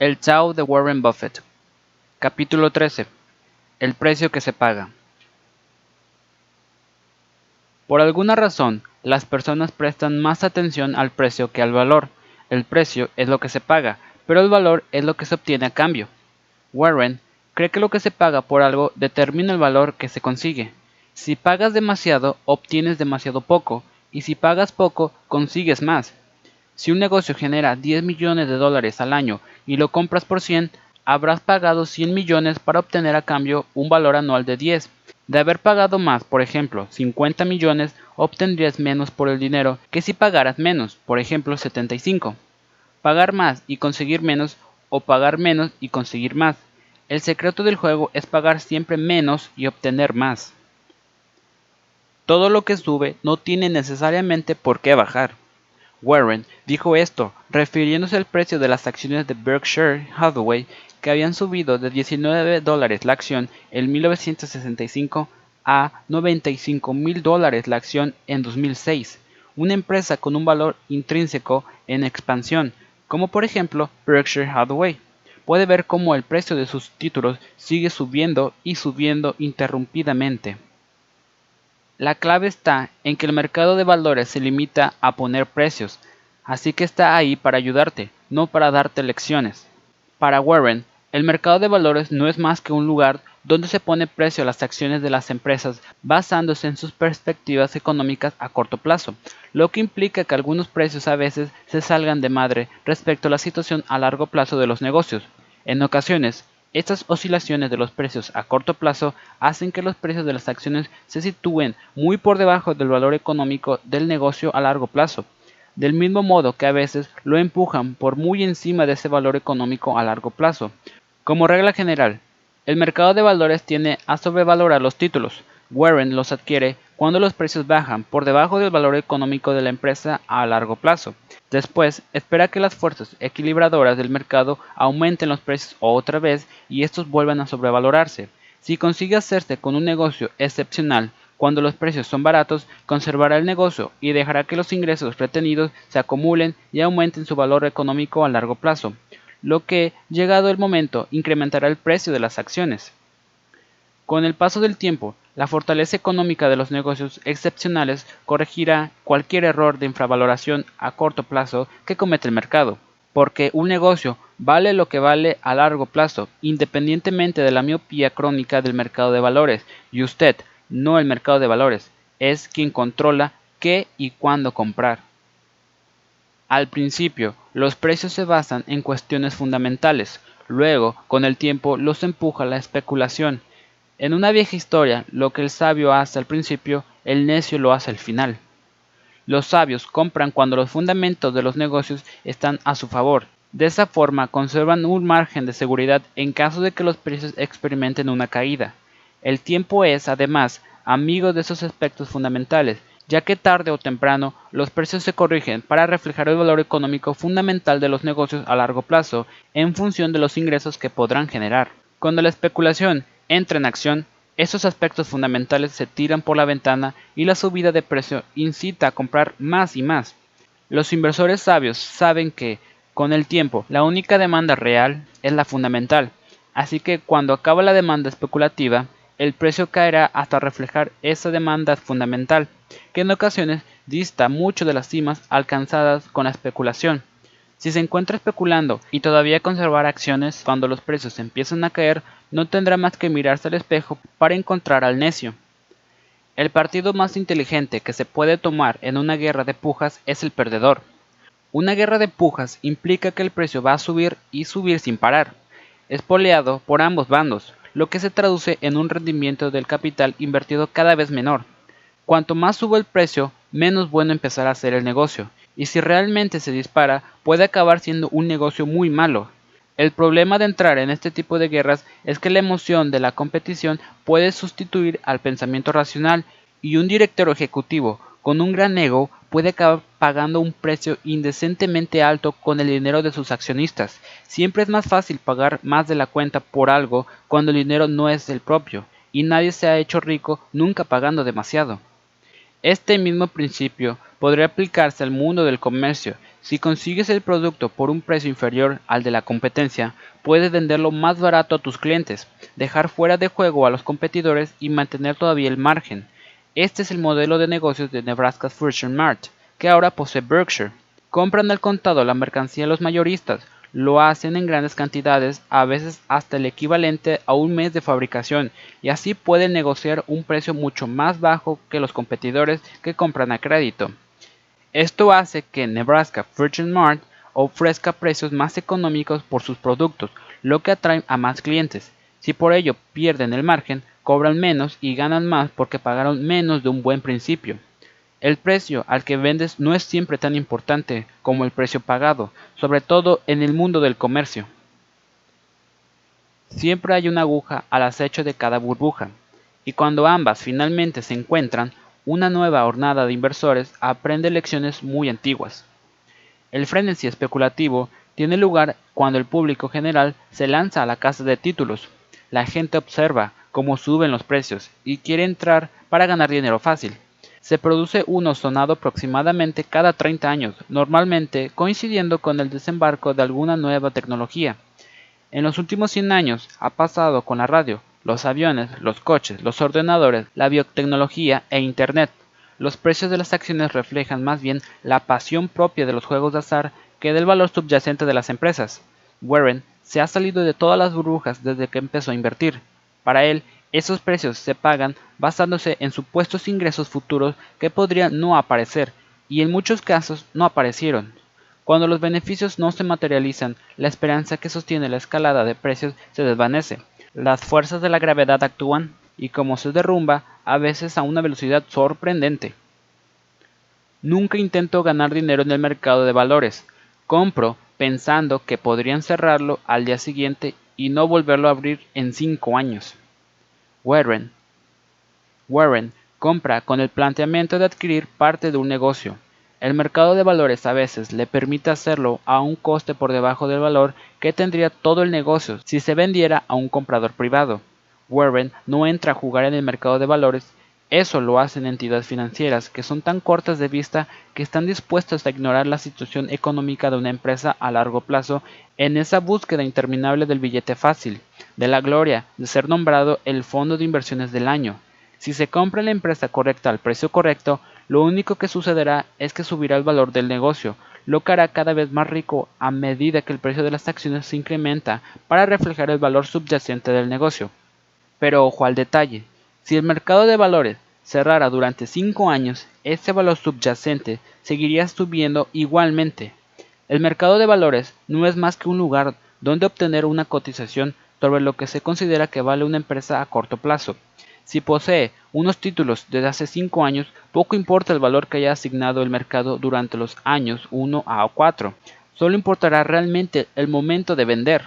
El Tao de Warren Buffett. Capítulo 13. El precio que se paga. Por alguna razón, las personas prestan más atención al precio que al valor. El precio es lo que se paga, pero el valor es lo que se obtiene a cambio. Warren cree que lo que se paga por algo determina el valor que se consigue. Si pagas demasiado, obtienes demasiado poco, y si pagas poco, consigues más. Si un negocio genera 10 millones de dólares al año y lo compras por 100, habrás pagado 100 millones para obtener a cambio un valor anual de 10. De haber pagado más, por ejemplo, 50 millones, obtendrías menos por el dinero que si pagaras menos, por ejemplo, 75. Pagar más y conseguir menos o pagar menos y conseguir más. El secreto del juego es pagar siempre menos y obtener más. Todo lo que sube no tiene necesariamente por qué bajar. Warren dijo esto refiriéndose al precio de las acciones de Berkshire Hathaway que habían subido de 19 dólares la acción en 1965 a 95 mil dólares la acción en 2006, una empresa con un valor intrínseco en expansión, como por ejemplo Berkshire Hathaway. Puede ver cómo el precio de sus títulos sigue subiendo y subiendo interrumpidamente. La clave está en que el mercado de valores se limita a poner precios, así que está ahí para ayudarte, no para darte lecciones. Para Warren, el mercado de valores no es más que un lugar donde se pone precio a las acciones de las empresas basándose en sus perspectivas económicas a corto plazo, lo que implica que algunos precios a veces se salgan de madre respecto a la situación a largo plazo de los negocios. En ocasiones, estas oscilaciones de los precios a corto plazo hacen que los precios de las acciones se sitúen muy por debajo del valor económico del negocio a largo plazo, del mismo modo que a veces lo empujan por muy encima de ese valor económico a largo plazo. Como regla general, el mercado de valores tiende a sobrevalorar los títulos. Warren los adquiere cuando los precios bajan por debajo del valor económico de la empresa a largo plazo. Después, espera que las fuerzas equilibradoras del mercado aumenten los precios otra vez y estos vuelvan a sobrevalorarse. Si consigue hacerse con un negocio excepcional cuando los precios son baratos, conservará el negocio y dejará que los ingresos retenidos se acumulen y aumenten su valor económico a largo plazo, lo que, llegado el momento, incrementará el precio de las acciones. Con el paso del tiempo, la fortaleza económica de los negocios excepcionales corregirá cualquier error de infravaloración a corto plazo que comete el mercado, porque un negocio vale lo que vale a largo plazo, independientemente de la miopía crónica del mercado de valores, y usted, no el mercado de valores, es quien controla qué y cuándo comprar. Al principio, los precios se basan en cuestiones fundamentales, luego, con el tiempo, los empuja la especulación, en una vieja historia, lo que el sabio hace al principio, el necio lo hace al final. Los sabios compran cuando los fundamentos de los negocios están a su favor. De esa forma conservan un margen de seguridad en caso de que los precios experimenten una caída. El tiempo es, además, amigo de esos aspectos fundamentales, ya que tarde o temprano los precios se corrigen para reflejar el valor económico fundamental de los negocios a largo plazo en función de los ingresos que podrán generar. Cuando la especulación entra en acción, esos aspectos fundamentales se tiran por la ventana y la subida de precio incita a comprar más y más. Los inversores sabios saben que, con el tiempo, la única demanda real es la fundamental, así que cuando acaba la demanda especulativa, el precio caerá hasta reflejar esa demanda fundamental, que en ocasiones dista mucho de las cimas alcanzadas con la especulación. Si se encuentra especulando y todavía conservar acciones cuando los precios empiezan a caer, no tendrá más que mirarse al espejo para encontrar al necio. El partido más inteligente que se puede tomar en una guerra de pujas es el perdedor. Una guerra de pujas implica que el precio va a subir y subir sin parar. Es poleado por ambos bandos, lo que se traduce en un rendimiento del capital invertido cada vez menor. Cuanto más sube el precio, menos bueno empezará a ser el negocio, y si realmente se dispara, puede acabar siendo un negocio muy malo. El problema de entrar en este tipo de guerras es que la emoción de la competición puede sustituir al pensamiento racional y un director ejecutivo con un gran ego puede acabar pagando un precio indecentemente alto con el dinero de sus accionistas. Siempre es más fácil pagar más de la cuenta por algo cuando el dinero no es el propio, y nadie se ha hecho rico nunca pagando demasiado. Este mismo principio podría aplicarse al mundo del comercio. Si consigues el producto por un precio inferior al de la competencia, puedes venderlo más barato a tus clientes, dejar fuera de juego a los competidores y mantener todavía el margen. Este es el modelo de negocios de Nebraska Furniture Mart, que ahora posee Berkshire. Compran al contado la mercancía los mayoristas, lo hacen en grandes cantidades, a veces hasta el equivalente a un mes de fabricación, y así pueden negociar un precio mucho más bajo que los competidores que compran a crédito. Esto hace que Nebraska Furniture Mart ofrezca precios más económicos por sus productos, lo que atrae a más clientes. Si por ello pierden el margen, cobran menos y ganan más porque pagaron menos de un buen principio. El precio al que vendes no es siempre tan importante como el precio pagado, sobre todo en el mundo del comercio. Siempre hay una aguja al acecho de cada burbuja, y cuando ambas finalmente se encuentran, una nueva hornada de inversores aprende lecciones muy antiguas. El frenesí especulativo tiene lugar cuando el público general se lanza a la casa de títulos. La gente observa cómo suben los precios y quiere entrar para ganar dinero fácil. Se produce uno sonado aproximadamente cada 30 años, normalmente coincidiendo con el desembarco de alguna nueva tecnología. En los últimos 100 años ha pasado con la radio, los aviones, los coches, los ordenadores, la biotecnología e Internet. Los precios de las acciones reflejan más bien la pasión propia de los juegos de azar que del valor subyacente de las empresas. Warren se ha salido de todas las burbujas desde que empezó a invertir. Para él, esos precios se pagan basándose en supuestos ingresos futuros que podrían no aparecer y en muchos casos no aparecieron. Cuando los beneficios no se materializan, la esperanza que sostiene la escalada de precios se desvanece. Las fuerzas de la gravedad actúan y como se derrumba, a veces a una velocidad sorprendente. Nunca intento ganar dinero en el mercado de valores. Compro pensando que podrían cerrarlo al día siguiente y no volverlo a abrir en cinco años. Warren. Warren compra con el planteamiento de adquirir parte de un negocio. El mercado de valores a veces le permite hacerlo a un coste por debajo del valor que tendría todo el negocio si se vendiera a un comprador privado. Warren no entra a jugar en el mercado de valores, eso lo hacen entidades financieras que son tan cortas de vista que están dispuestas a ignorar la situación económica de una empresa a largo plazo en esa búsqueda interminable del billete fácil de la gloria de ser nombrado el fondo de inversiones del año. Si se compra la empresa correcta al precio correcto, lo único que sucederá es que subirá el valor del negocio, lo que hará cada vez más rico a medida que el precio de las acciones se incrementa para reflejar el valor subyacente del negocio. Pero ojo al detalle, si el mercado de valores cerrara durante 5 años, ese valor subyacente seguiría subiendo igualmente. El mercado de valores no es más que un lugar donde obtener una cotización sobre lo que se considera que vale una empresa a corto plazo. Si posee unos títulos desde hace 5 años, poco importa el valor que haya asignado el mercado durante los años 1 a 4. Solo importará realmente el momento de vender.